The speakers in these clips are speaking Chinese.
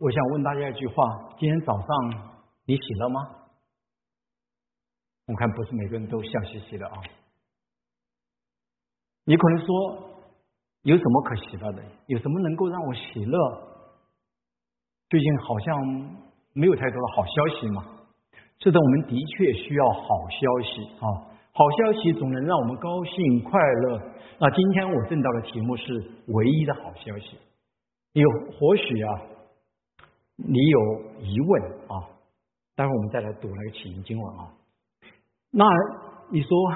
我想问大家一句话：今天早上你喜乐吗？我看不是每个人都笑嘻嘻的啊。你可能说，有什么可喜乐的？有什么能够让我喜乐？最近好像没有太多的好消息嘛。是的，我们的确需要好消息啊！好消息总能让我们高兴快乐。那今天我正道的题目是唯一的好消息。有或许啊，你有疑问啊？待会我们再来读那个起因经文啊。那你说，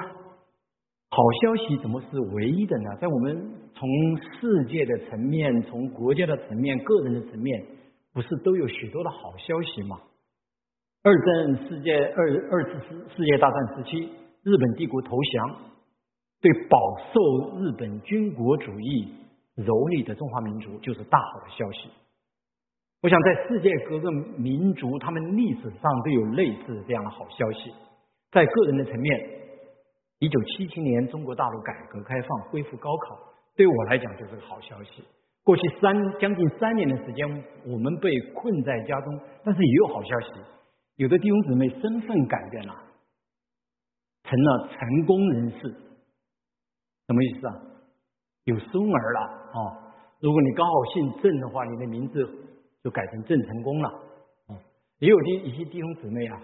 好消息怎么是唯一的呢？在我们从世界的层面、从国家的层面、个人的层面，不是都有许多的好消息吗？二战世界二二次世世界大战时期，日本帝国投降，对饱受日本军国主义。蹂躏的中华民族就是大好的消息。我想，在世界各个民族，他们历史上都有类似这样的好消息。在个人的层面，一九七七年中国大陆改革开放恢复高考，对我来讲就是个好消息。过去三将近三年的时间，我们被困在家中，但是也有好消息，有的弟兄姊妹身份改变了，成了成功人士，什么意思啊？有孙儿了啊！如果你刚好姓郑的话，你的名字就改成郑成功了。啊，也有的一些弟兄姊妹啊，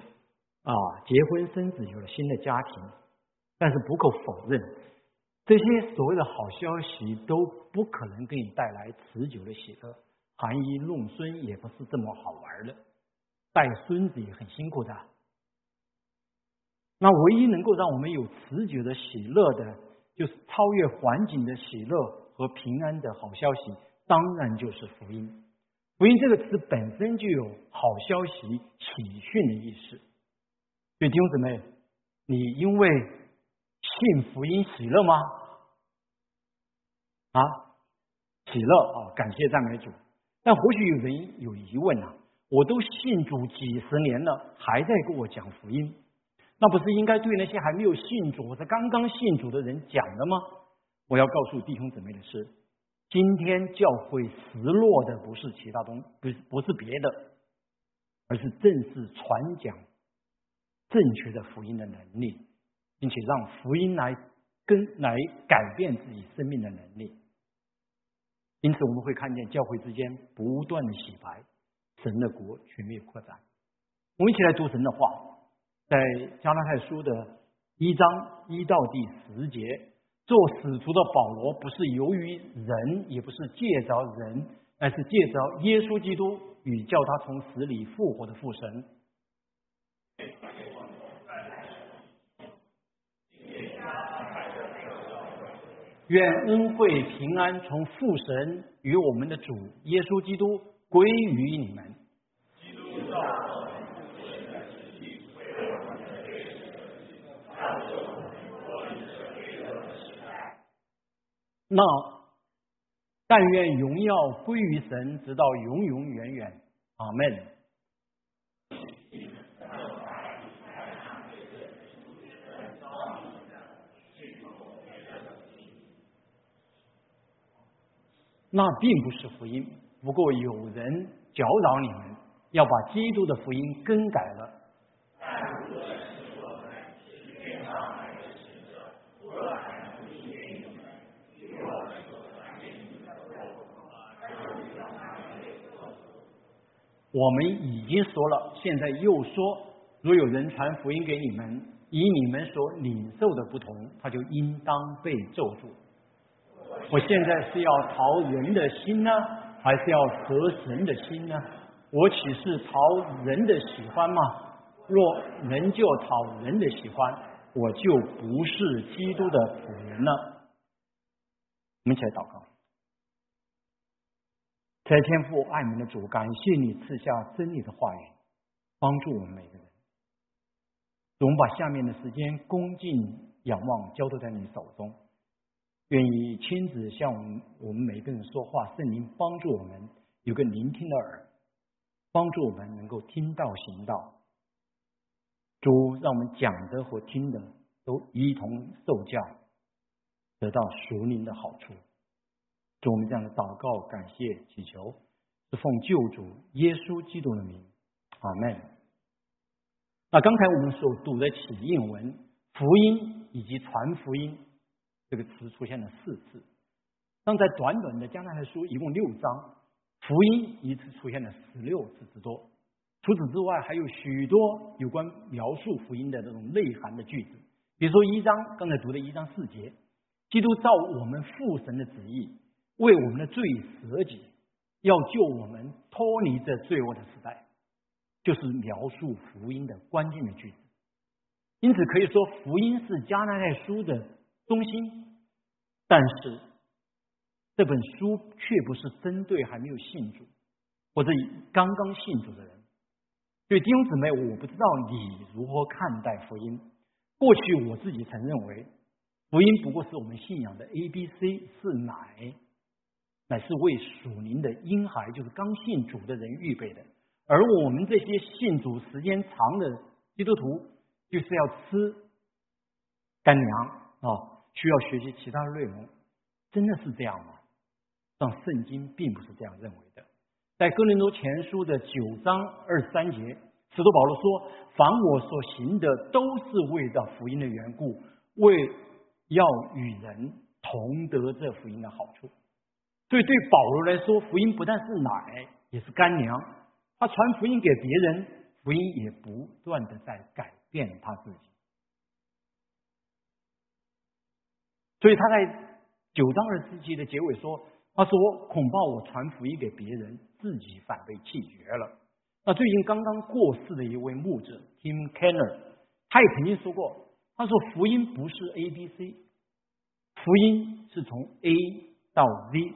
啊，结婚生子，有了新的家庭。但是不可否认，这些所谓的好消息都不可能给你带来持久的喜乐。含饴弄孙也不是这么好玩的，带孙子也很辛苦的。那唯一能够让我们有持久的喜乐的。就是超越环境的喜乐和平安的好消息，当然就是福音。福音这个词本身就有好消息、喜讯的意思。所以弟兄姊妹，你因为信福音喜乐吗？啊，喜乐啊！感谢赞美主。但或许有人有疑问啊，我都信主几十年了，还在跟我讲福音。那不是应该对那些还没有信主或者刚刚信主的人讲的吗？我要告诉弟兄姊妹的是，今天教会失落的不是其他东，不是不是别的，而是正是传讲正确的福音的能力，并且让福音来跟来改变自己生命的能力。因此，我们会看见教会之间不断的洗白，神的国全面扩展。我们一起来读神的话。在加拉太书的一章一到第十节，做使徒的保罗不是由于人，也不是借着人，而是借着耶稣基督与叫他从死里复活的父神。愿恩惠平安从父神与我们的主耶稣基督归于你们。那但愿荣耀归于神，直到永永远远。阿门。那并不是福音，不过有人搅扰你们，要把基督的福音更改了。我们已经说了，现在又说，若有人传福音给你们，以你们所领受的不同，他就应当被咒诅。我现在是要讨人的心呢，还是要得神的心呢？我岂是讨人的喜欢吗？若人就讨人的喜欢，我就不是基督的仆人了。我们一起来祷告。在天父爱民的主，感谢你赐下真理的话语，帮助我们每个人。我们把下面的时间恭敬仰望，交托在你手中，愿意亲自向我们我们每个人说话。圣灵帮助我们有个聆听的耳，帮助我们能够听到行道。主让我们讲的和听的都一同受教，得到属灵的好处。祝我们这样的祷告，感谢祈求，是奉救主耶稣基督的名，阿门。那刚才我们所读的起印文“福音”以及“传福音”这个词出现了四次，但在短短的加拿大书一共六章，“福音”一次出现了十六次之多。除此之外，还有许多有关描述福音的这种内涵的句子，比如说一章刚才读的一章四节，基督照我们父神的旨意，为我们的罪舍己。要救我们脱离这罪恶的时代，就是描述福音的关键的句子。因此可以说，福音是加拿大书的中心。但是这本书却不是针对还没有信主或者刚刚信主的人。对弟兄姊妹，我不知道你如何看待福音。过去我自己曾认为，福音不过是我们信仰的 A、B、C 是奶。乃是为属灵的婴孩，就是刚信主的人预备的。而我们这些信主时间长的基督徒，就是要吃干粮啊，需要学习其他的内容。真的是这样吗？但圣经并不是这样认为的。在哥林多前书的九章二十三节，使徒保罗说：“凡我所行的，都是为了福音的缘故，为要与人同得这福音的好处。”所以，对保罗来说，福音不但是奶，也是干粮。他传福音给别人，福音也不断的在改变他自己。所以他在九章二十节的结尾说：“他说，恐怕我传福音给别人，自己反被弃绝了。”那最近刚刚过世的一位牧者 Tim Keller，他也曾经说过：“他说，福音不是 A B C，福音是从 A 到 Z。”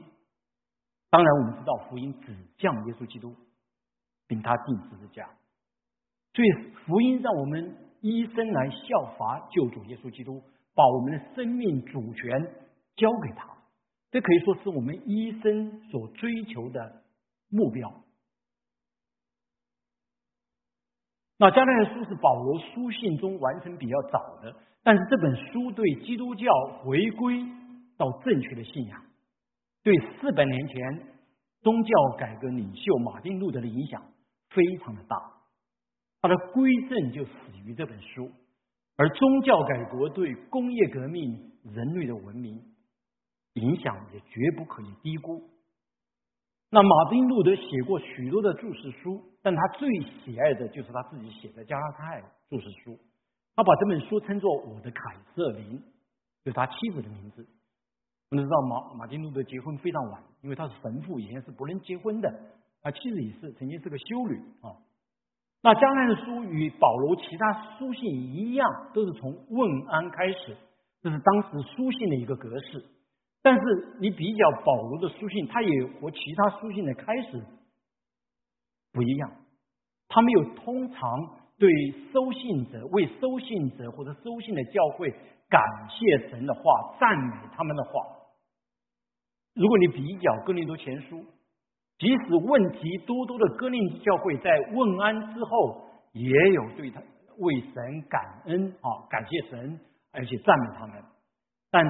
当然，我们知道福音只降耶稣基督，并他定十字架。所以，福音让我们一生来效法救主耶稣基督，把我们的生命主权交给他。这可以说是我们一生所追求的目标。那加拉太书是保罗书信中完成比较早的，但是这本书对基督教回归到正确的信仰。对四百年前宗教改革领袖马丁路德的影响非常的大，他的归正就始于这本书，而宗教改革对工业革命、人类的文明影响也绝不可以低估。那马丁路德写过许多的注释书，但他最喜爱的就是他自己写的加拉太注释书，他把这本书称作“我的凯瑟琳”，就是他妻子的名字。我们知道马马丁路德结婚非常晚，因为他是神父，以前是不能结婚的。他妻子也是曾经是个修女啊。那迦南的书与保罗其他书信一样，都是从问安开始，这是当时书信的一个格式。但是你比较保罗的书信，它也和其他书信的开始不一样。他没有通常对收信者、为收信者或者收信的教会感谢神的话、赞美他们的话。如果你比较哥林多前书，即使问题多多的哥林教会，在问安之后，也有对他为神感恩啊，感谢神，而且赞美他们。但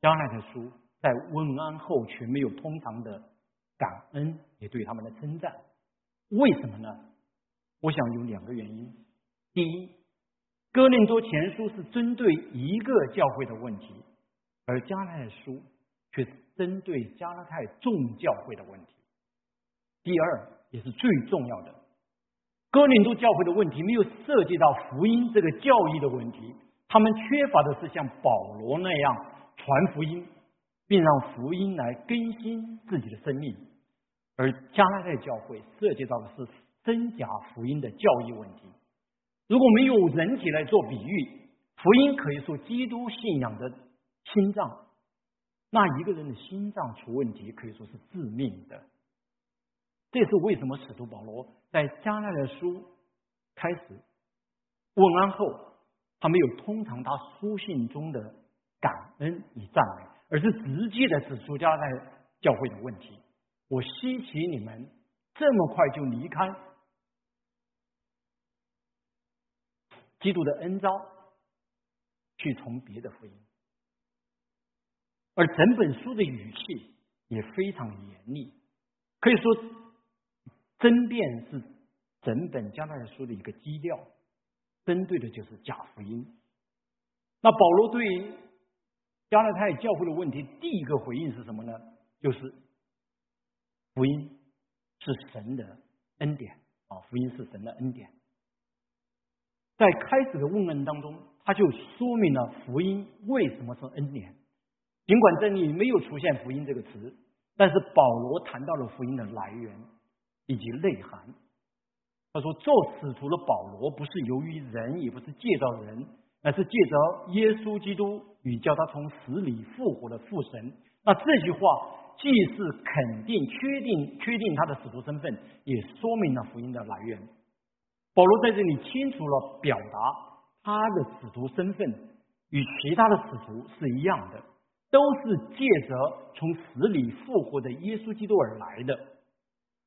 加拉太书在问安后，却没有通常的感恩，也对他们的称赞。为什么呢？我想有两个原因。第一，哥林多前书是针对一个教会的问题，而加拉太书却。针对加拉太众教会的问题，第二也是最重要的，哥林多教会的问题没有涉及到福音这个教义的问题，他们缺乏的是像保罗那样传福音，并让福音来更新自己的生命，而加拉太教会涉及到的是真假福音的教义问题。如果没有人体来做比喻，福音可以说基督信仰的心脏。那一个人的心脏出问题，可以说是致命的。这是为什么使徒保罗在加拉的书开始问安后，他没有通常他书信中的感恩与赞美，而是直接的指出加拉教会的问题。我希奇你们这么快就离开基督的恩召，去从别的福音。而整本书的语气也非常严厉，可以说争辩是整本加拉太书的一个基调，针对的就是假福音。那保罗对加拉太教会的问题，第一个回应是什么呢？就是福音是神的恩典啊，福音是神的恩典。在开始的问问当中，他就说明了福音为什么是恩典。尽管这里没有出现“福音”这个词，但是保罗谈到了福音的来源以及内涵。他说：“做使徒的保罗不是由于人，也不是借着人，而是借着耶稣基督与叫他从死里复活的父神。”那这句话既是肯定、确定、确定他的使徒身份，也说明了福音的来源。保罗在这里清楚了表达他的使徒身份与其他的使徒是一样的，都是借着从死里复活的耶稣基督而来的。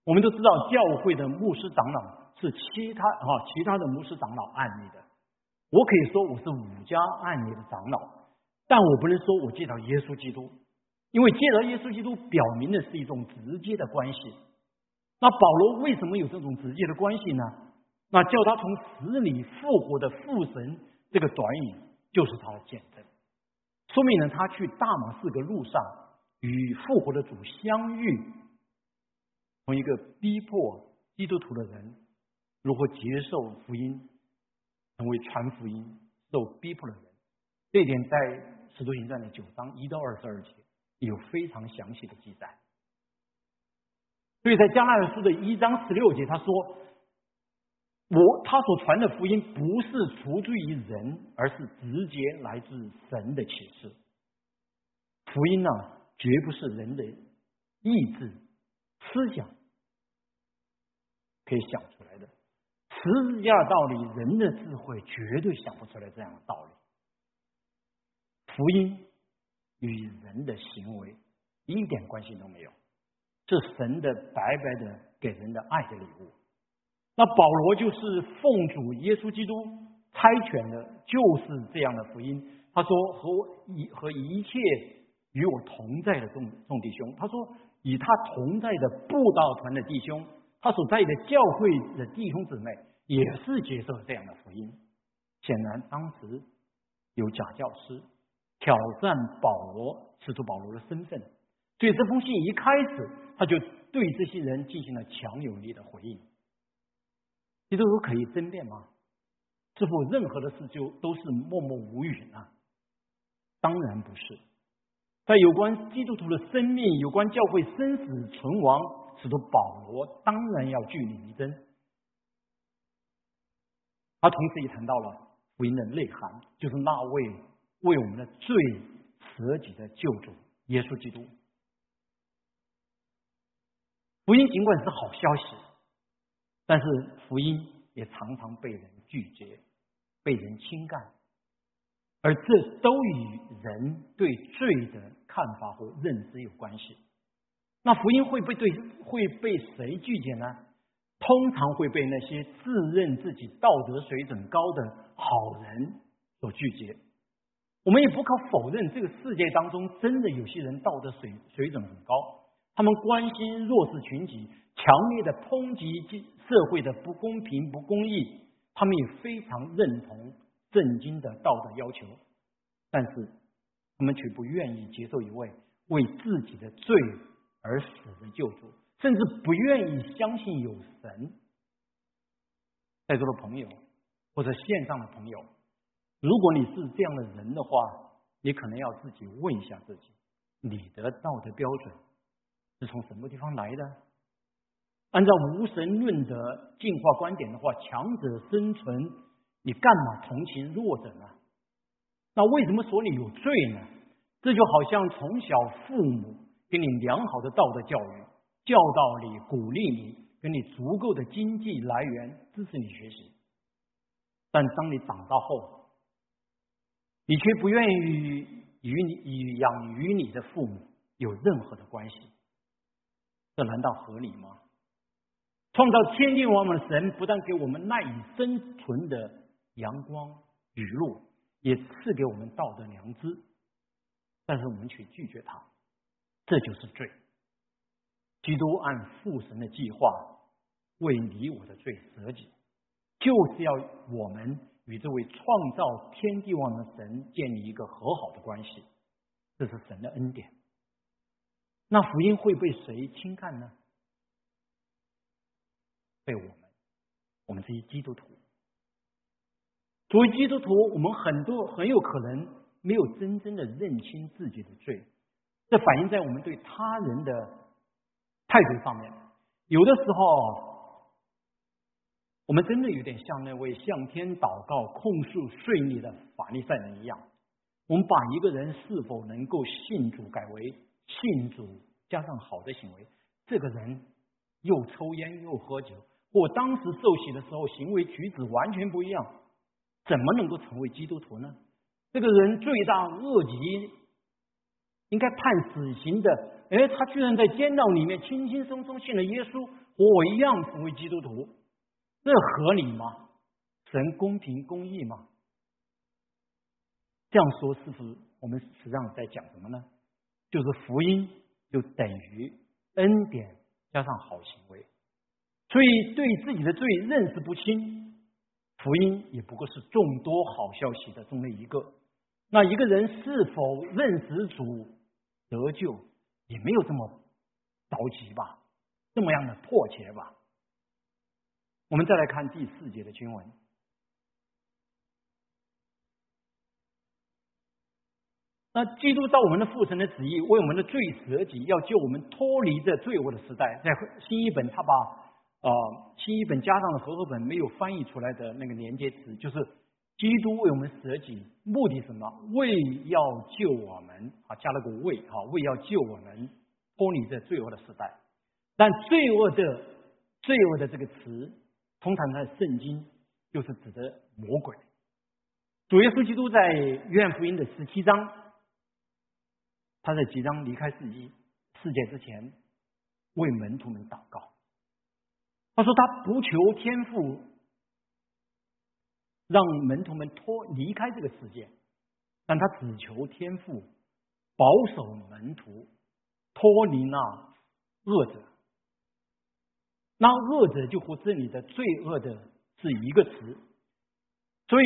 我们都知道，教会的牧师长老是其他啊其他的牧师长老案例的。我可以说我是五家案例的长老，但我不能说我借到耶稣基督，因为借到耶稣基督表明的是一种直接的关系。那保罗为什么有这种直接的关系呢？那叫他从死里复活的父神，这个短语就是他的见证，说明了他去大马士革路上与复活的主相遇，从一个逼迫基督徒的人如何接受福音，成为传福音受逼迫的人，这一点在使徒行传的九章一到二十二节有非常详细的记载。所以在加拉太书的一章十六节，他说。我他所传的福音不是出自于人，而是直接来自神的启示。福音呢，绝不是人的意志、思想可以想出来的。十字架的道理，人的智慧绝对想不出来这样的道理。福音与人的行为一点关系都没有，是神的白白的给人的爱的礼物。那保罗就是奉主耶稣基督差遣的，就是这样的福音。他说：“和一和一切与我同在的众众弟兄，他说与他同在的布道团的弟兄，他所在的教会的弟兄姊妹，也是接受这样的福音。显然，当时有假教师挑战保罗，使出保罗的身份。所以这封信一开始，他就对这些人进行了强有力的回应。”基督徒可以争辩吗？是否任何的事就都是默默无语呢？当然不是。在有关基督徒的生命、有关教会生死存亡，使徒保罗当然要据理力争。他同时也谈到了福音的内涵，就是那位为我们的罪舍己的救主耶稣基督。福音尽管是好消息。但是福音也常常被人拒绝，被人轻看，而这都与人对罪的看法和认知有关系。那福音会被对会被谁拒绝呢？通常会被那些自认自己道德水准高的好人所拒绝。我们也不可否认，这个世界当中真的有些人道德水水准很高，他们关心弱势群体。强烈的抨击社会的不公平、不公义，他们也非常认同圣经的道德要求，但是他们却不愿意接受一位为自己的罪而死的救主，甚至不愿意相信有神。在座的朋友或者线上的朋友，如果你是这样的人的话，你可能要自己问一下自己：你的道德标准是从什么地方来的？按照无神论的进化观点的话，强者生存，你干嘛同情弱者呢？那为什么说你有罪呢？这就好像从小父母给你良好的道德教育，教导你、鼓励你，给你足够的经济来源支持你学习，但当你长大后，你却不愿意与你与养育你的父母有任何的关系，这难道合理吗？创造天地万物的神，不但给我们赖以生存的阳光雨露，也赐给我们道德良知，但是我们却拒绝他，这就是罪。基督按父神的计划，为你我的罪舍己，就是要我们与这位创造天地万物的神建立一个和好的关系，这是神的恩典。那福音会被谁轻看呢？被我们，我们这些基督徒。作为基督徒，我们很多很有可能没有真正的认清自己的罪，这反映在我们对他人的态度上面。有的时候，我们真的有点像那位向天祷告、控诉税吏的法利赛人一样，我们把一个人是否能够信主改为信主加上好的行为，这个人又抽烟又喝酒，或当时受洗的时候行为举止完全不一样。怎么能够成为基督徒呢？这个人罪大恶极，应该判死刑的。哎，他居然在监牢里面轻轻松松信了耶稣，和我一样成为基督徒，这合理吗？神公平公义吗？这样说是不是我们实际上在讲什么呢？就是福音就等于恩典加上好行为，所以对自己的罪认识不清。福音也不过是众多好消息的中的一个。那一个人是否认识主得救，也没有这么着急吧，这么样的迫切吧。我们再来看第四节的经文。那基督照我们的父神的旨意，为我们的罪舍己，要救我们脱离这罪恶的时代。在新一本，他把。啊，新一本加上了和合本没有翻译出来的那个连接词，就是基督为我们舍己，目的什么？为要救我们啊，加了个为啊，为要救我们脱离这罪恶的时代。但罪恶的罪恶的这个词，通常在圣经就是指的魔鬼。主耶稣基督在约翰福音的十七章，他在即将离开世界世界之前，为门徒们祷告。他说：“他不求天赋，让门徒们脱离开这个世界，但他只求天赋保守门徒脱离那恶者。那恶者就和这里的罪恶的是一个词，所以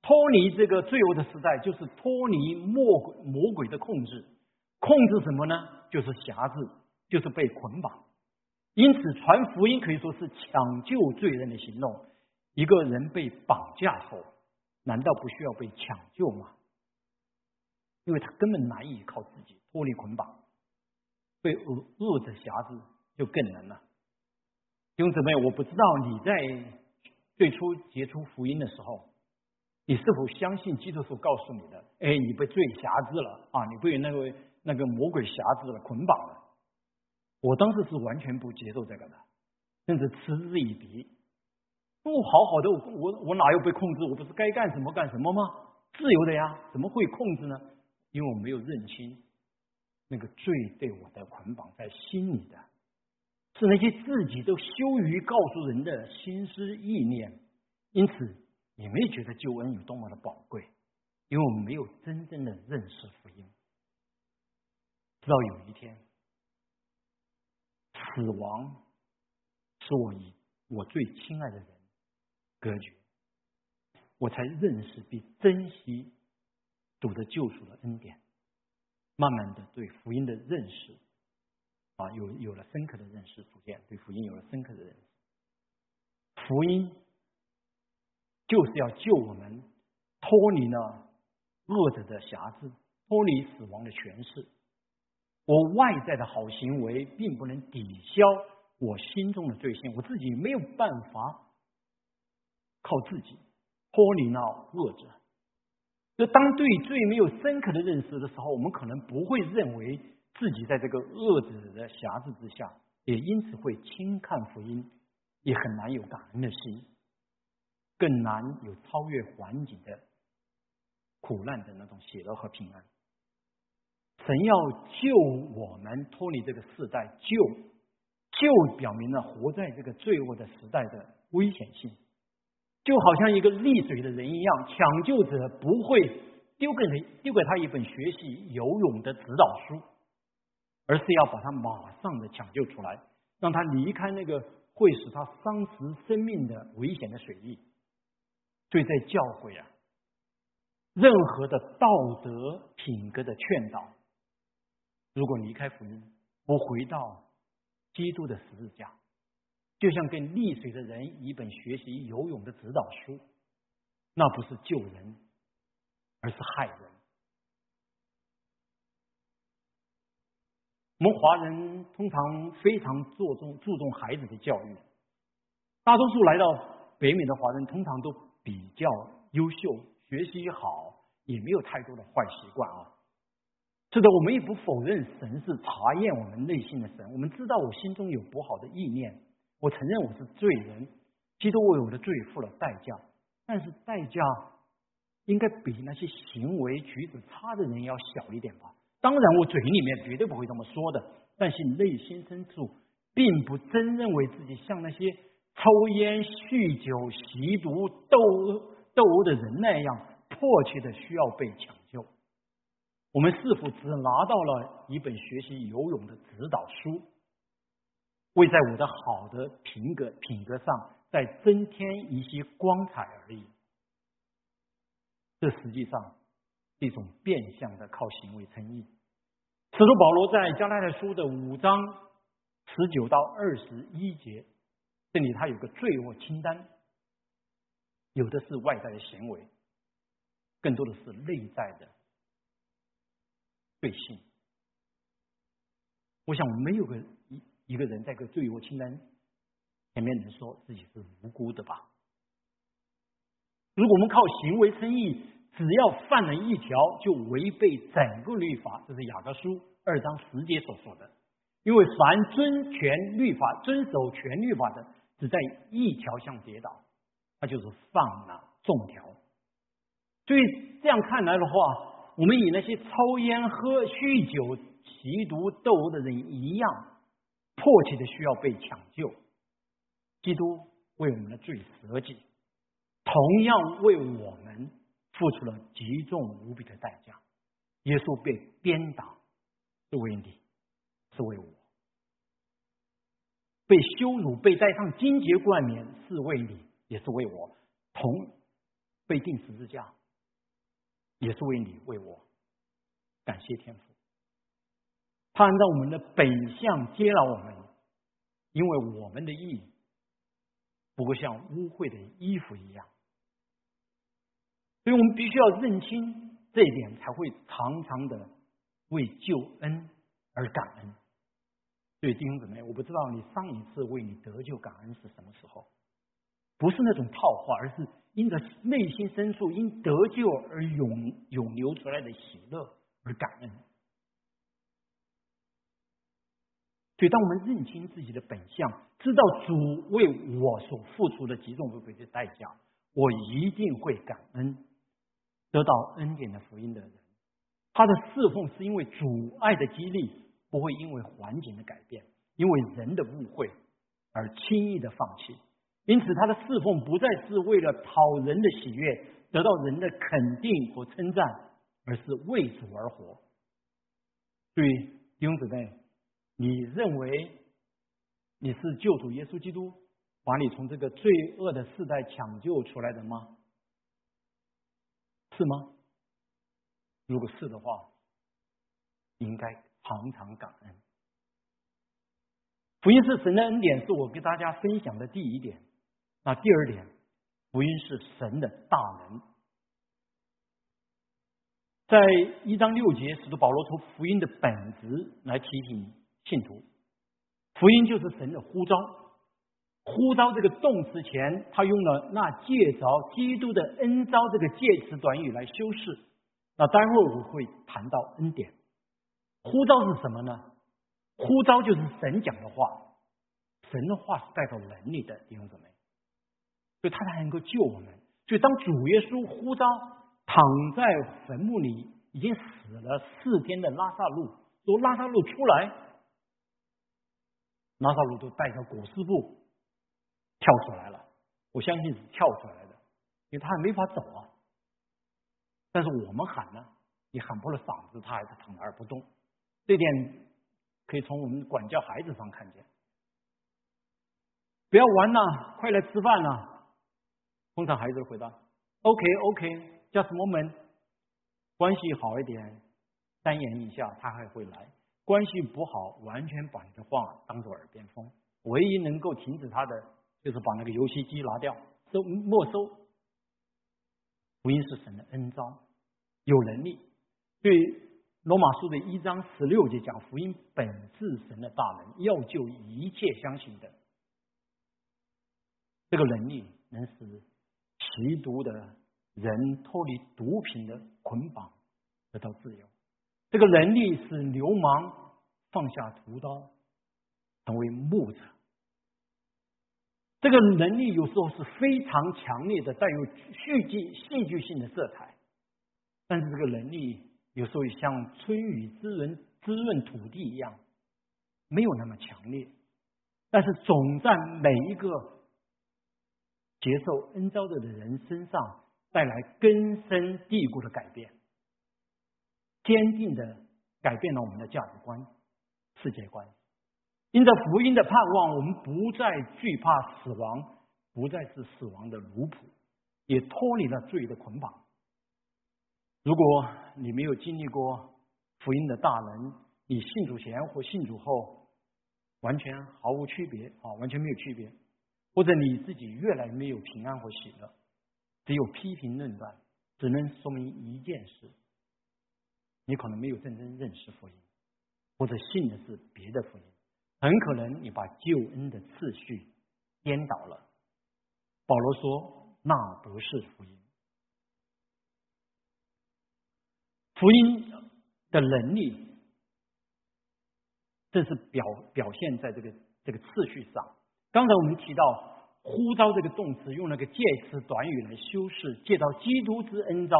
脱离这个罪恶的时代，就是脱离魔鬼魔鬼的控制。控制什么呢？就是辖制，就是被捆绑。”因此，传福音可以说是抢救罪人的行动。一个人被绑架后，难道不需要被抢救吗？因为他根本难以靠自己脱离捆绑，被恶恶者辖制就更难了。弟兄姊妹，我不知道你在最初接触福音的时候，你是否相信基督所告诉你的？哎，你被罪辖制了啊！你被那个那个魔鬼辖制了，捆绑了。我当时是完全不接受这个的，甚至嗤之以鼻。不好好的，我我我哪有被控制？我不是该干什么干什么吗？自由的呀，怎么会控制呢？因为我没有认清那个罪对我的捆绑在心里的，是那些自己都羞于告诉人的心思意念。因此，也没觉得救恩有多么的宝贵，因为我们没有真正的认识福音。直到有一天。死亡是我与我最亲爱的人隔绝，我才认识并珍惜主的救赎的恩典，慢慢的对福音的认识啊，有有了深刻的认识，逐渐对福音有了深刻的认识。福音就是要救我们脱离了恶者的辖制，脱离死亡的权势。我外在的好行为并不能抵消我心中的罪性，我自己没有办法靠自己脱离那恶者。就当对罪没有深刻的认识的时候，我们可能不会认为自己在这个恶者的辖制之下，也因此会轻看福音，也很难有感恩的心，更难有超越环境的苦难的那种喜乐和平安。神要救我们脱离这个世代，救救表明了活在这个罪恶的时代的危险性，就好像一个溺水的人一样，抢救者不会丢给他丢给他一本学习游泳的指导书，而是要把他马上的抢救出来，让他离开那个会使他丧失生命的危险的水域。所以在教会啊，任何的道德品格的劝导，如果离开福音，不回到基督的十字架，就像跟溺水的人一本学习游泳的指导书，那不是救人，而是害人。我们华人通常非常注重注重孩子的教育，大多数来到北美的华人通常都比较优秀，学习好，也没有太多的坏习惯啊。是的，我们也不否认神是查验我们内心的神。我们知道我心中有不好的意念，我承认我是罪人，基督为我的罪付了代价，但是代价应该比那些行为举止差的人要小一点吧。当然，我嘴里面绝对不会这么说的，但是内心深处并不真认为自己像那些抽烟、酗酒、吸毒、斗殴斗殴的人那样迫切的需要被抢救。我们是否只拿到了一本学习游泳的指导书，为在我的好的品格品格上再增添一些光彩而已？这实际上是。一种变相的靠行为称义。使徒保罗在加拉太书的五章十九到二十一节，这里他有个罪恶清单，有的是外在的行为，更多的是内在的罪性。我想没有个一一个人在个罪恶清单前面能说自己是无辜的吧？如果我们靠行为称义，只要犯了一条，就违背整个律法，这是雅各书二章十节所说的。因为凡遵全律法、遵守全律法的，只在一条上跌倒，他就是犯了众条。所以这样看来的话，我们与那些抽烟、喝、酗酒、吸毒、斗殴的人一样，迫切的需要被抢救。基督为我们的罪舍己，同样为我们。付出了极重无比的代价，耶稣被鞭打是为你，是为我；被羞辱、被戴上荆棘冠冕是为你，也是为我；同被钉十字架也是为你，为我。感谢天父，他按照我们的本相接纳我们，因为我们的意义不过像污秽的衣服一样。所以我们必须要认清这一点，才会常常的为救恩而感恩。所以弟兄姊妹，我不知道你上一次为你得救感恩是什么时候，不是那种套话，而是因着内心深处因得救而涌涌流出来的喜乐而感恩。所以，当我们认清自己的本相，知道主为我所付出的极重无比的代价，我一定会感恩。得到恩典的福音的人，他的侍奉是因为主爱的激励，不会因为环境的改变，因为人的误会而轻易的放弃。因此，他的侍奉不再是为了讨人的喜悦，得到人的肯定和称赞，而是为主而活。对弟兄姊妹，你认为你是救主耶稣基督把你从这个罪恶的世代抢救出来的吗？是吗？如果是的话，应该常常感恩。福音是神的恩典，是我给大家分享的第一点。那第二点，福音是神的大能。在一章六节，使徒保罗从福音的本质来提醒信徒：福音就是神的呼召。呼召这个动词前，他用了那借着基督的恩召这个介词短语来修饰。那待会儿我会谈到恩典。呼召是什么呢？呼召就是神讲的话，神的话是带着能力的，弟兄姊妹，所以他才能够救我们。所以当主耶稣呼召躺在坟墓里已经死了四天的拉萨路，说拉萨路出来，拉萨路就带着裹尸布。跳出来了，我相信是跳出来的，因为他还没法走啊。但是我们喊呢，也喊破了嗓子，他还是躺那儿不动。这点可以从我们管教孩子上看见。不要玩了，快来吃饭了。通常孩子回答：“OK，OK，just moment。”关系好一点，三言一下他还会来；关系不好，完全把你的话当做耳边风。唯一能够停止他的，就是把那个游戏机拿掉，收没收。福音是神的恩招，有能力。对罗马书的一章十六节讲，福音本是神的大能，要救一切相信的。这个能力能使吸毒的人脱离毒品的捆绑，得到自由。这个能力使流氓放下屠刀，成为牧者。这个能力有时候是非常强烈的，带有戏剧戏剧性的色彩。但是这个能力有时候像春雨滋润滋润土地一样，没有那么强烈。但是总在每一个接受恩召的人身上带来根深蒂固的改变，坚定的改变了我们的价值观、世界观。因着福音的盼望，我们不再惧怕死亡，不再是死亡的奴仆，也脱离了罪的捆绑。如果你没有经历过福音的大能，你信主前或信主后完全毫无区别啊，完全没有区别，或者你自己越来越没有平安和喜乐，只有批评论断，只能说明一件事：你可能没有真正认识福音，或者信的是别的福音。很可能你把救恩的次序颠倒了。保罗说：“那不是福音。福音的能力，这是表表现在这个这个次序上。刚才我们提到‘呼召’这个动词，用那个介词短语来修饰，介绍基督之恩召。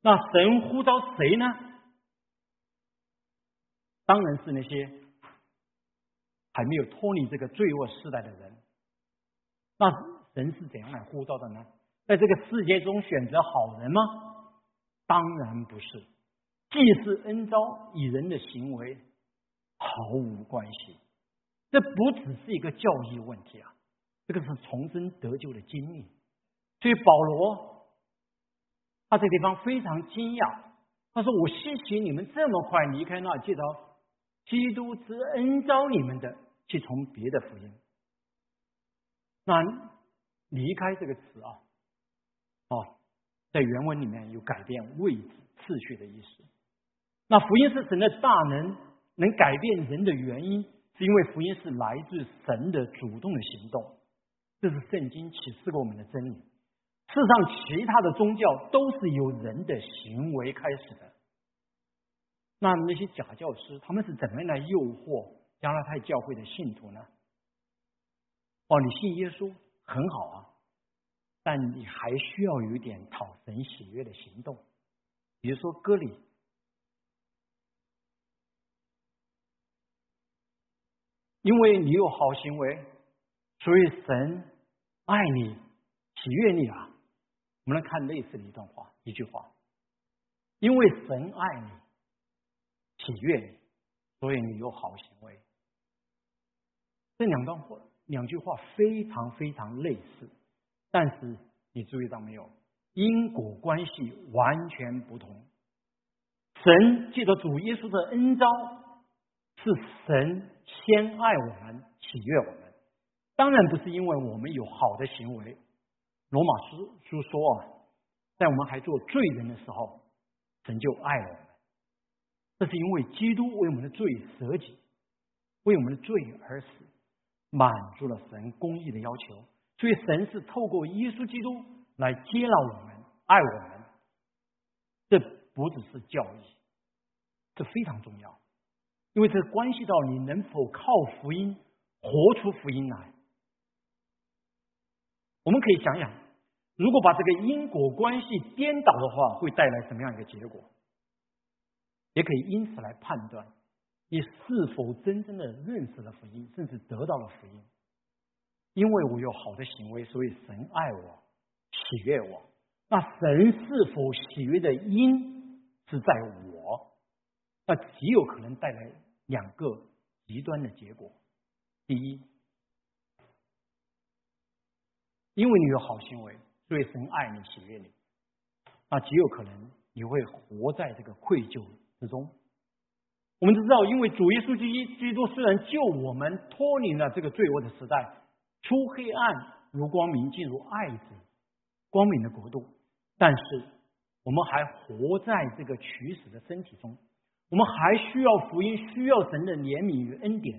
那神呼召谁呢？当然是那些。”还没有脱离这个罪恶时代的人，那人是怎样来呼召的呢？在这个世界中选择好人吗？当然不是。既是恩召，与人的行为毫无关系。这不只是一个教义问题啊，这个是重生得救的经历。所以保罗他这地方非常惊讶，他说：“我稀奇你们这么快离开那记得基督之恩召你们的。”去从别的福音，那离开这个词啊，哦，在原文里面有改变位置次序的意思。那福音是神的大能，能改变人的原因，因为福音是来自神的主动的行动。这是圣经启示给我们的真理。世上其他的宗教都是由人的行为开始的。那那些假教师，他们是怎么样来诱惑？加拉太教会的信徒呢？哦，你信耶稣很好啊，但你还需要有一点讨神喜悦的行动，比如说割礼，因为你有好行为，所以神爱你，喜悦你啊。我们来看类似的一段话，一句话：因为神爱你，喜悦你，所以你有好行为。这两段话，两句话非常非常类似，但是你注意到没有？因果关系完全不同。神借着主耶稣的恩招，是神先爱我们，喜悦我们。当然不是因为我们有好的行为。罗马书书说啊，在我们还做罪人的时候，神就爱我们。这是因为基督为我们的罪舍己，为我们的罪而死。满足了神公义的要求，所以神是透过耶稣基督来接纳我们、爱我们。这不只是教义，这非常重要，因为这关系到你能否靠福音活出福音来。我们可以想想，如果把这个因果关系颠倒的话，会带来什么样一个结果？也可以因此来判断。你是否真正的认识了福音，甚至得到了福音？因为我有好的行为，所以神爱我，喜悦我。那神是否喜悦的因是在我？那极有可能带来两个极端的结果。第一，因为你有好行为，所以神爱你、喜悦你。那极有可能你会活在这个愧疚之中。我们都知道，因为主耶稣基督基督虽然救我们脱离了这个罪恶的时代，出黑暗如光明，进入爱子光明的国度，但是我们还活在这个取死的身体中。我们还需要福音，需要神的怜悯与恩典。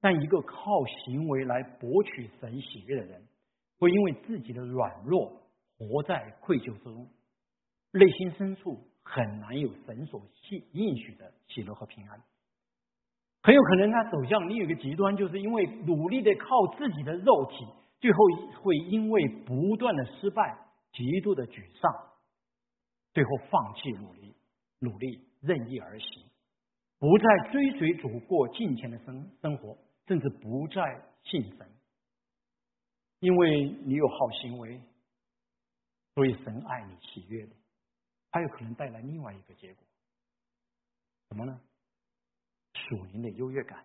但一个靠行为来博取神喜悦的人，会因为自己的软弱，活在愧疚之中，内心深处很难有神所信应许的喜乐和平安。很有可能他走向另一个极端，就是因为努力的靠自己的肉体，最后会因为不断的失败，极度的沮丧，最后放弃努力，努力。任意而行，不再追随主过金钱的生生活，甚至不再信神，因为你有好行为，所以神爱你喜悦的，还有可能带来另外一个结果，什么呢？属灵的优越感。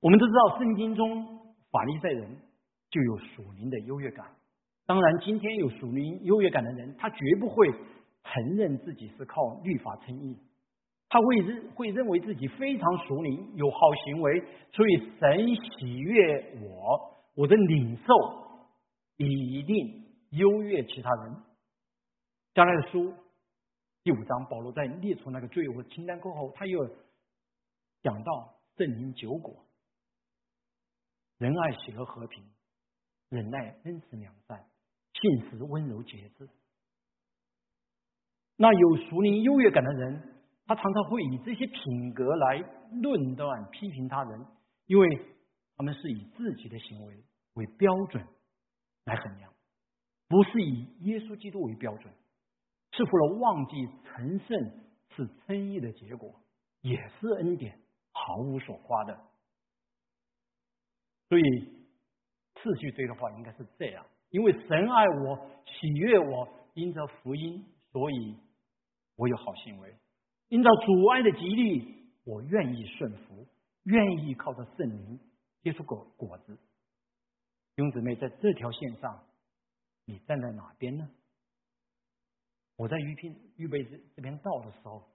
我们都知道，圣经中法利赛人就有属灵的优越感。当然，今天有属灵优越感的人，他绝不会。承认自己是靠律法称义，他会认会认为自己非常熟灵，有好行为，所以神喜悦我，我的领受一定优越其他人。加拉的书第五章，保罗在列出那个罪恶清单过后，他又讲到圣灵九果：仁爱、喜乐、和平、忍耐、恩慈、良善、信实、温柔、节制。那有熟龄优越感的人，他常常会以这些品格来论断、批评他人，因为他们是以自己的行为为标准来衡量，不是以耶稣基督为标准。是否了忘记成圣是称义的结果，也是恩典，毫无所花的。所以次序对的话，应该是这样：因为神爱我，喜悦我，因着福音。所以，我有好行为，因着主爱的激励，我愿意顺服，愿意靠着圣灵结出果果子。弟兄姊妹，在这条线上，你站在哪边呢？我在预聘预备这这篇道的时候，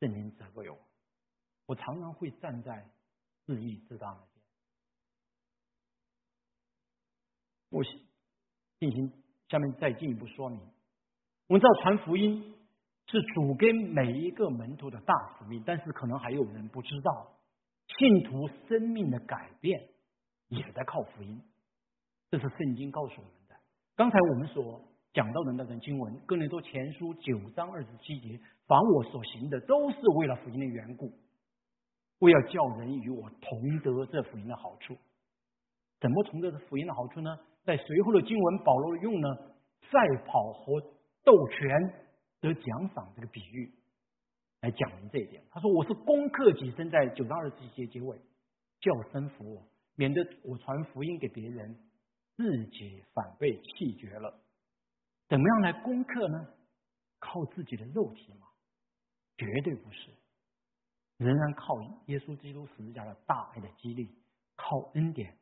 圣灵责备我，我常常会站在自义自大那边。我进行下面再进一步说明。我们知道传福音是主给每一个门徒的大使命，但是可能还有人不知道，信徒生命的改变也在靠福音。这是圣经告诉我们的。刚才我们所讲到的那段经文，《哥林多前书》九章二十七节：“凡我所行的，都是为了福音的缘故，为要叫人与我同得这福音的好处。”怎么同得这福音的好处呢？在随后的经文，保罗用了赛跑和。斗拳得奖赏这个比喻来讲明这一点。他说：“我是攻克己身，在九章二十节结尾叫声服我，免得我传福音给别人，自己反被弃绝了。怎么样来攻克呢？靠自己的肉体吗？绝对不是，仍然靠耶稣基督十字架的大爱的激励，靠恩典，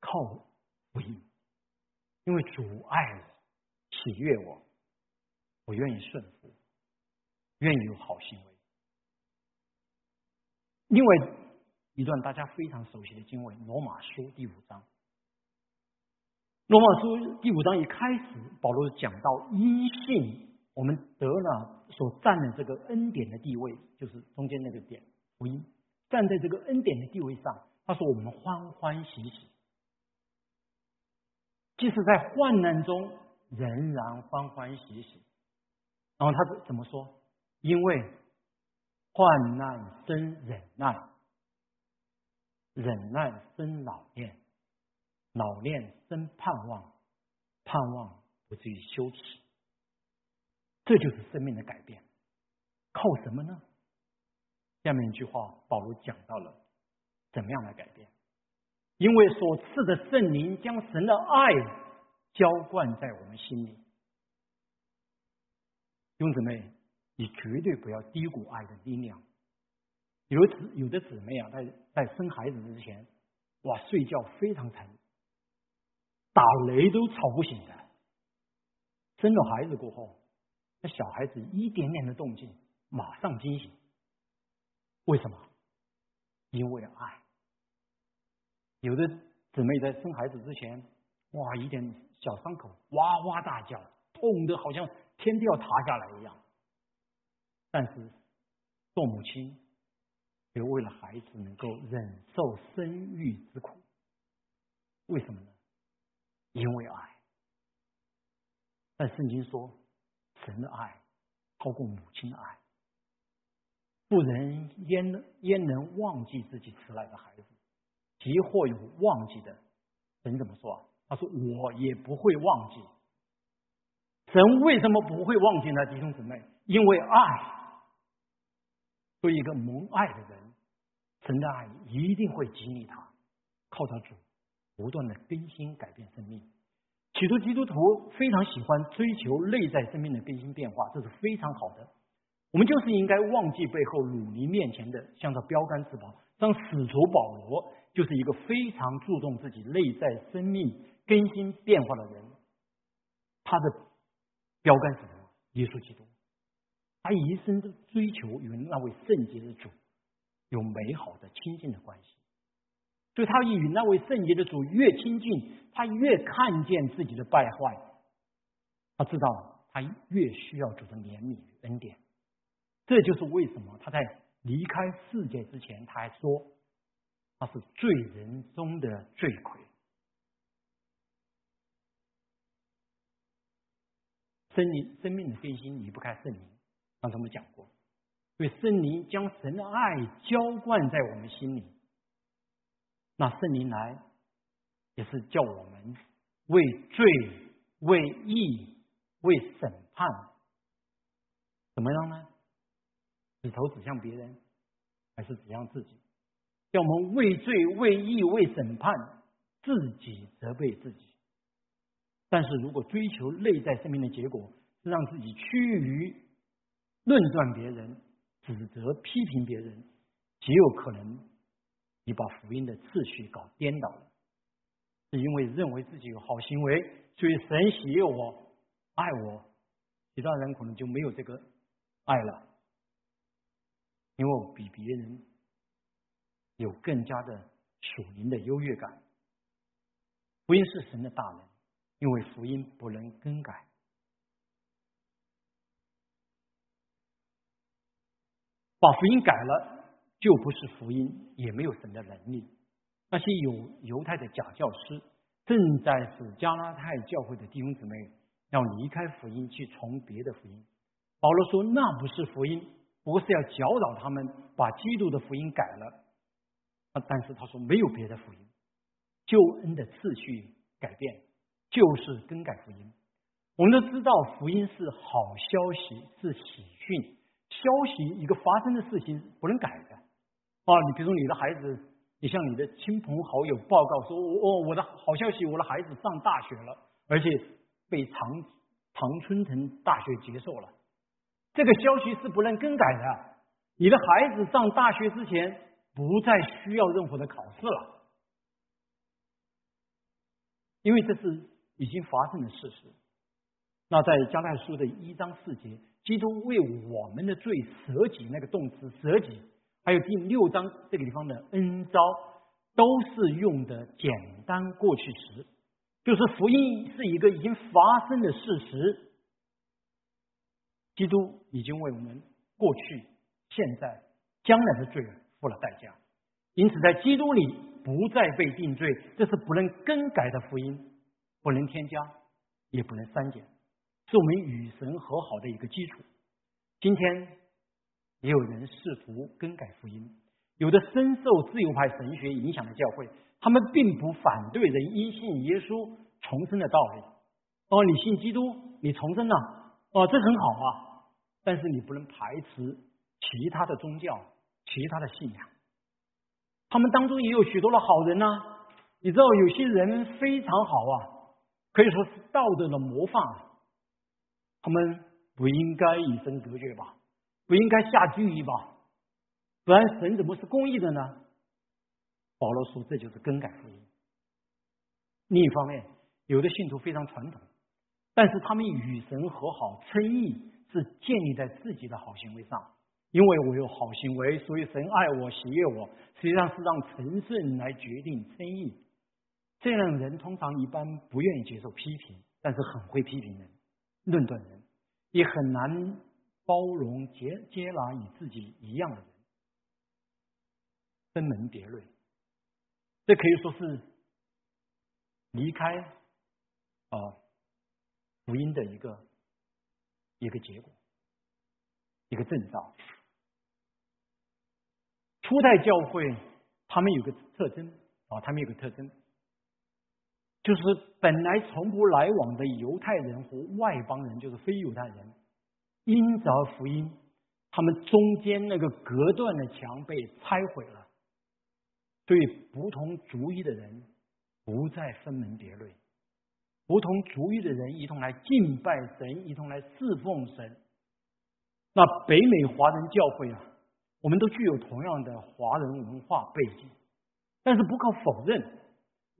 靠福音，因为阻碍我，喜悦我。”我愿意顺服，愿意有好行为。另外一段大家非常熟悉的经文《罗马书》第五章，《罗马书》第五章一开始，保罗讲到因信我们得了所占的这个恩典的地位，就是中间那个点福音，站在这个恩典的地位上，他说我们欢欢喜喜，即使在患难中仍然欢欢喜喜。然后他怎么说？因为患难生忍耐，忍耐生老练，老练生盼望，盼望不至于羞耻。这就是生命的改变。靠什么呢？下面一句话，保罗讲到了怎么样来改变？因为所赐的圣灵将神的爱浇灌在我们心里。兄姊妹，你绝对不要低估爱的力量。有的有的姊妹啊，在在生孩子之前，哇，睡觉非常沉，打雷都吵不醒的。生了孩子过后，那小孩子一点点的动静，马上惊醒。为什么？因为爱。有的姊妹在生孩子之前，哇，一点小伤口，哇哇大叫，痛的好像天都要塌下来一样。但是做母亲，却为了孩子能够忍受生育之苦。为什么呢？因为爱。但圣经说，神的爱超过母亲的爱。不人焉焉能忘记自己迟来的孩子？即或有忘记的，神怎么说？他说：“我也不会忘记。”神为什么不会忘记呢？弟兄姊妹，因为爱。对一个蒙爱的人，神的爱一定会激励他，靠他主不断的更新改变生命。许多基督徒非常喜欢追求内在生命的更新变化，这是非常好的。我们就是应该忘记背后，努力面前的，向着标杆自跑。像使徒保罗就是一个非常注重自己内在生命更新变化的人。他的标杆是什么？耶稣基督。他一生的追求与那位圣洁的主有美好的亲近的关系，所以他与那位圣洁的主越亲近，他越看见自己的败坏，他知道他越需要主的怜悯与恩典。这就是为什么他在离开世界之前，他还说他是罪人中的罪魁。生灵生命的更新离不开圣灵。刚才我们讲过，因为圣灵将神的爱浇灌在我们心里，那圣灵来也是叫我们为罪、为义、为审判，怎么样呢？指头指向别人，还是指向自己？叫我们为罪、为义、为审判，自己责备自己。但是如果追求内在生命的结果，是让自己趋于。论断别人、指责、批评别人，极有可能你把福音的次序搞颠倒了。是因为认为自己有好行为，所以神喜悦我、爱我，其他人可能就没有这个爱了。因为我比别人有更加的属灵的优越感。福音是神的大能，因为福音不能更改。把福音改了，就不是福音，也没有神的能力。那些有犹太的假教师，正在使加拉太教会的弟兄姊妹要离开福音，去从别的福音。保罗说，那不是福音，不是要搅扰他们把基督的福音改了。但是他说没有别的福音，救恩的次序改变，就是更改福音。我们都知道，福音是好消息，是喜讯。消息一个发生的事情不能改的啊！你比如说你的孩子，你向你的亲朋好友报告说：“我我的好消息，我的孩子上大学了，而且被常常春藤大学接受了。”这个消息是不能更改的。你的孩子上大学之前不再需要任何的考试了，因为这是已经发生的事实。那在加太书的一章四节。基督为我们的罪舍己，那个动词舍己，还有第六章这个地方的恩招，都是用的简单过去时，就是福音是一个已经发生的事实。基督已经为我们过去、现在、将来的罪人付了代价，因此在基督里不再被定罪，这是不能更改的福音，不能添加，也不能删减。是我们与神和好的一个基础。今天也有人试图更改福音，有的深受自由派神学影响的教会，他们并不反对人因信耶稣重生的道理。哦，你信基督，你重生了，哦，这很好啊。但是你不能排斥其他的宗教、其他的信仰。他们当中也有许多的好人呐。你知道，有些人非常好啊，可以说是道德的模范。他们不应该以身隔绝吧？不应该下地狱吧？不然神怎么是公义的呢？保罗说，这就是更改福音。另一方面，有的信徒非常传统，但是他们与神和好称义是建立在自己的好行为上，因为我有好行为，所以神爱我、喜悦我。实际上是让神圣来决定称义。这样的人通常一般不愿意接受批评，但是很会批评人、论断人，也很难包容接接纳与自己一样的人，分门别类。这可以说是离开啊福音的一个一个结果，一个征兆。初代教会他们有个特征啊，他们有个特征，就是本来从不来往的犹太人和外邦人，就是非犹太人，因着福音，他们中间那个隔断的墙被拆毁了。对不同族裔的人不再分门别类，不同族裔的人一同来敬拜神，一同来侍奉神。那北美华人教会啊，我们都具有同样的华人文化背景，但是不可否认，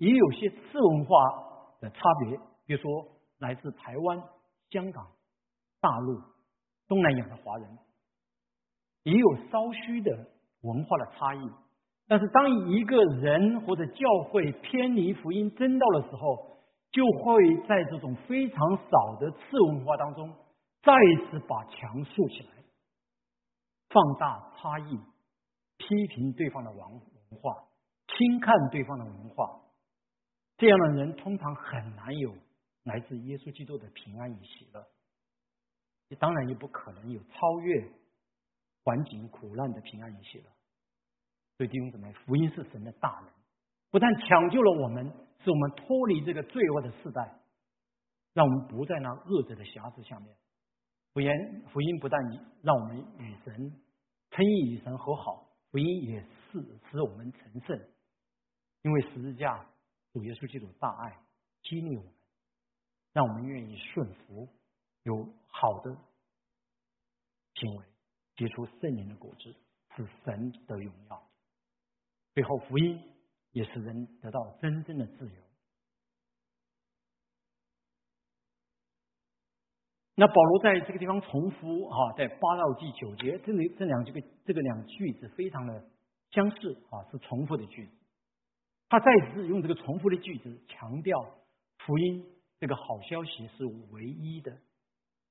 也有些次文化的差别，比如说来自台湾、香港、大陆、东南亚的华人，也有稍许的文化的差异。但是，当一个人或者教会偏离福音真道的时候，就会在这种非常少的次文化当中，再一次把墙竖起来，放大差异，批评对方的文文化，轻看对方的文化。这样的人通常很难有来自耶稣基督的平安与喜乐，当然也不可能有超越环境苦难的平安与喜乐。所以弟兄姊妹，福音是神的大能，不但抢救了我们，使我们脱离这个罪恶的世代，让我们不在那恶者的辖制下面。福音福音不但让我们与神称义、与神和好，福音也是使我们成圣。因为十字架主耶稣基督大爱激励我们，让我们愿意顺服，有好的行为，结出圣灵的果子，使神得荣耀。最后，福音也使人得到真正的自由。那保罗在这个地方重复啊，在八到第九节，这里这两句这个两句子非常的相似啊，是重复的句子。他再次用这个重复的句子强调福音这个好消息是唯一的，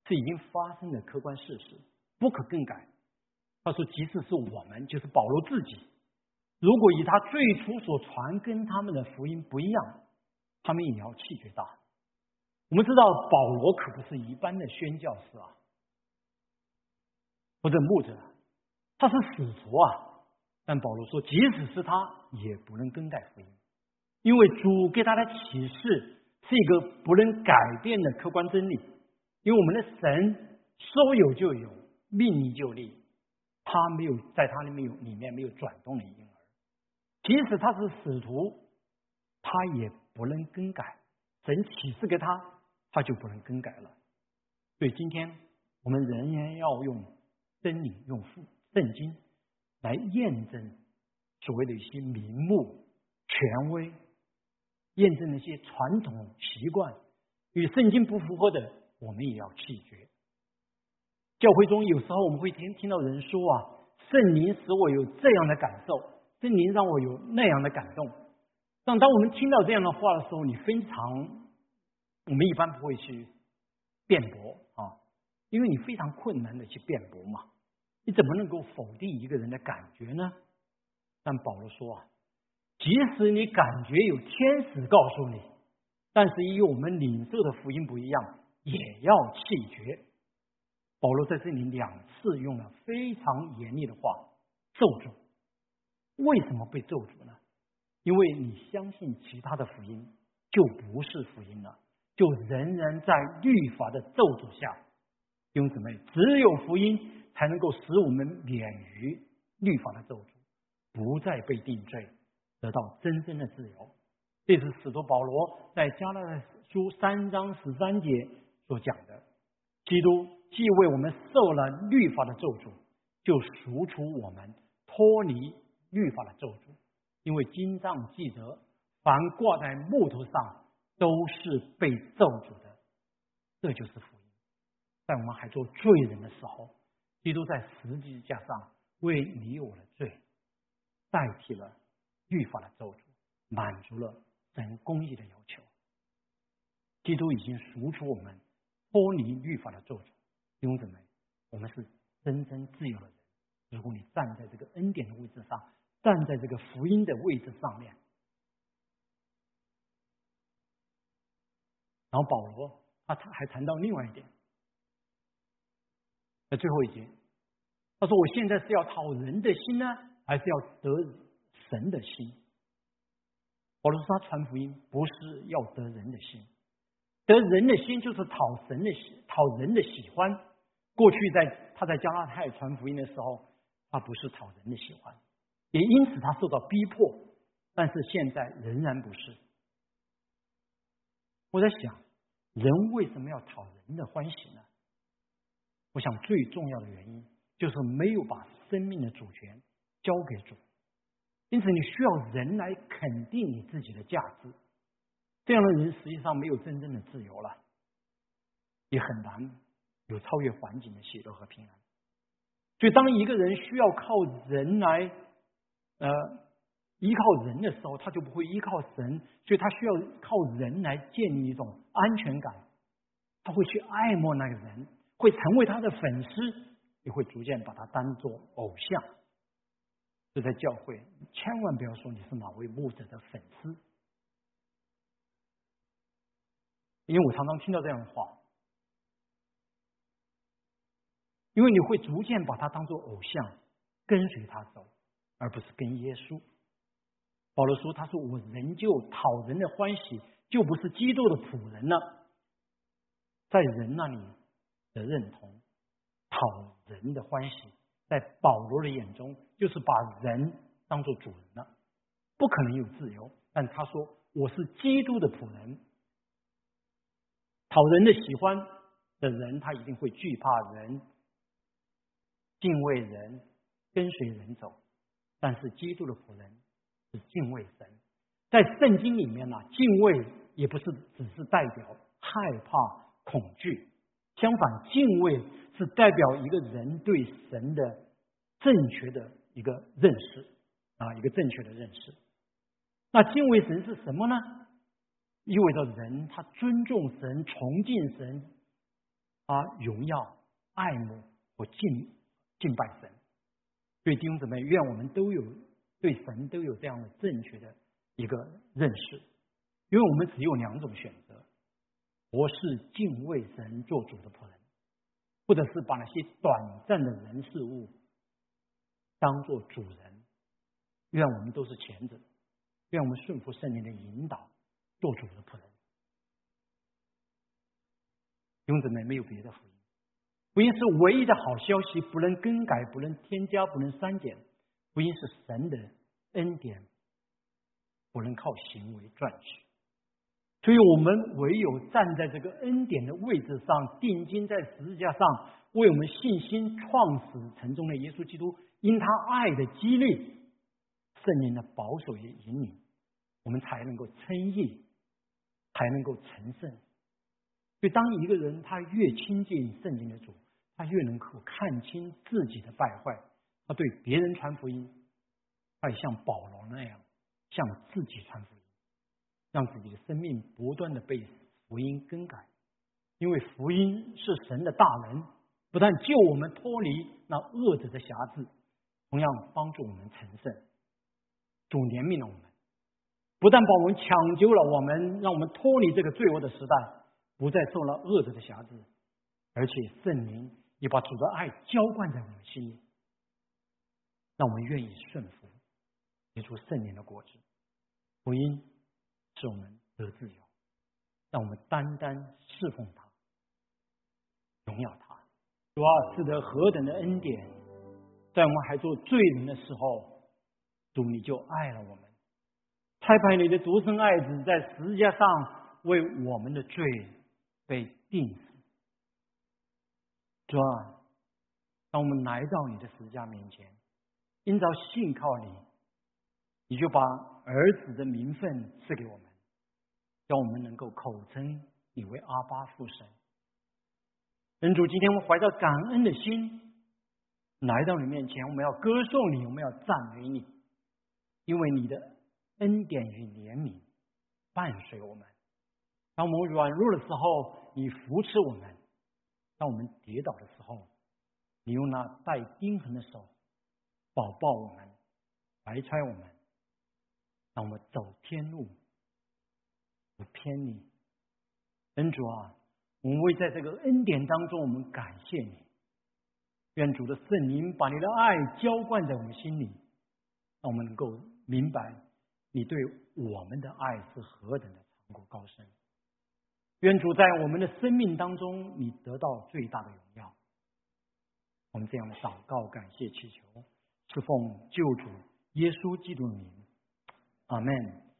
是已经发生的客观事实，不可更改。他说，即使是我们，就是保罗自己。如果以他最初所传跟他们的福音不一样，他们也要气绝大。我们知道保罗可不是一般的宣教士啊，或者牧者，他是使徒啊。但保罗说，即使是他，也不能更改福音，因为主给他的启示是一个不能改变的客观真理。因为我们的神说有就有，命立就立，他没有在他里面有里面没有转动的婴儿。即使他是使徒，他也不能更改。神启示给他，他就不能更改了。所以今天我们仍然要用真理、用父圣经来验证所谓的一些名目、权威，验证那些传统习惯与圣经不符合的，我们也要弃绝。教会中有时候我们会听听到人说啊，圣灵使我有这样的感受。圣灵让我有那样的感动，但当我们听到这样的话的时候，你非常，我们一般不会去辩驳啊，因为你非常困难的去辩驳嘛，你怎么能够否定一个人的感觉呢？但保罗说啊，即使你感觉有天使告诉你，但是与我们领受的福音不一样，也要弃绝。保罗在这里两次用了非常严厉的话咒诅。为什么被咒诅呢？因为你相信其他的福音就不是福音了，就仍然在律法的咒诅下。兄姊妹，只有福音才能够使我们免于律法的咒诅，不再被定罪，得到真正的自由。这是使徒保罗在加拉书三章十三节所讲的：基督既为我们受了律法的咒诅，就赎出我们脱离。律法的咒诅，因为经上记着，凡挂在木头上都是被咒诅的。这就是福音。在我们还做罪人的时候，基督在十字架上为你我的罪代替了律法的咒诅，满足了神公义的要求。基督已经赎出我们，脱离律法的咒诅。弟兄姊妹，我们是真正自由的人。如果你站在这个恩典的位置上，站在这个福音的位置上面，然后保罗他他还谈到另外一点，在最后一节，他说：“我现在是要讨人的心呢，还是要得神的心？”保罗说：“他传福音不是要得人的心，得人的心就是讨神的喜，讨人的喜欢。过去在他在加拉太传福音的时候。”他不是讨人的喜欢，也因此他受到逼迫，但是现在仍然不是。我在想，人为什么要讨人的欢喜呢？我想最重要的原因就是没有把生命的主权交给主，因此你需要人来肯定你自己的价值。这样的人实际上没有真正的自由了，也很难有超越环境的喜乐和平安。所以，当一个人需要靠人来，呃，依靠人的时候，他就不会依靠神。所以他需要靠人来建立一种安全感。他会去爱慕那个人，会成为他的粉丝，你会逐渐把他当做偶像。这在教会，千万不要说你是哪位牧者的粉丝，因为我常常听到这样的话。因为你会逐渐把他当做偶像，跟随他走，而不是跟耶稣。保罗说：“他说我仍旧讨人的欢喜，就不是基督的仆人了。在人那里的认同，讨人的欢喜，在保罗的眼中，就是把人当做主人了，不可能有自由。但他说我是基督的仆人，讨人的喜欢的人，他一定会惧怕人。”敬畏人，跟随人走，但是基督的仆人是敬畏神。在圣经里面呢，敬畏也不是只是代表害怕、恐惧，相反，敬畏是代表一个人对神的正确的一个认识啊，一个正确的认识。那敬畏神是什么呢？意味着人他尊重神、崇敬神，啊，荣耀、爱慕和敬。敬拜神，所以弟兄姊妹，愿我们都有对神都有这样的正确的一个认识，因为我们只有两种选择：我是敬畏神做主的仆人，或者是把那些短暂的人事物当做主人。愿我们都是前者，愿我们顺服圣灵的引导，做主的仆人。弟兄姊妹，没有别的福音。福音是唯一的好消息，不能更改，不能添加，不能删减。福音是神的恩典，不能靠行为赚取。所以我们唯有站在这个恩典的位置上，定睛在十字架上，为我们信心创始成终的耶稣基督，因他爱的激励，圣灵的保守与引领，我们才能够称义，才能够成圣。所以，当一个人他越亲近圣经的主，他越能够看清自己的败坏。他对别人传福音，他像保罗那样向自己传福音，让自己的生命不断的被福音更改。因为福音是神的大能，不但救我们脱离那恶者的辖制，同样帮助我们成圣。主怜悯了我们，不但把我们抢救了我们，让我们脱离这个罪恶的时代。不再受了恶者的辖制，而且圣灵也把主的爱浇灌在我们心里，让我们愿意顺服，结出圣灵的果子。福音使我们得自由，让我们单单侍奉他，荣耀他。主啊，是得何等的恩典！在我们还做罪人的时候，主你就爱了我们，差派你的独生爱子在十字架上为我们的罪。被定死，主啊，当我们来到你的十字架面前，因着信靠你，你就把儿子的名分赐给我们，让我们能够口称你为阿巴父神。恩主，今天我们怀着感恩的心来到你面前，我们要歌颂你，我们要赞美你，因为你的恩典与怜悯伴随我们。当我们软弱的时候，你扶持我们；当我们跌倒的时候，你用那带钉痕的手保抱我们，怀揣我们，让我们走天路。我偏你，恩主啊，我们为在这个恩典当中，我们感谢你。愿主的圣灵把你的爱浇灌在我们心里，让我们能够明白你对我们的爱是何等的长阔高深。愿主在我们的生命当中，你得到最大的荣耀。我们这样的祷告、感谢、祈求，是奉救主耶稣基督的名，阿门。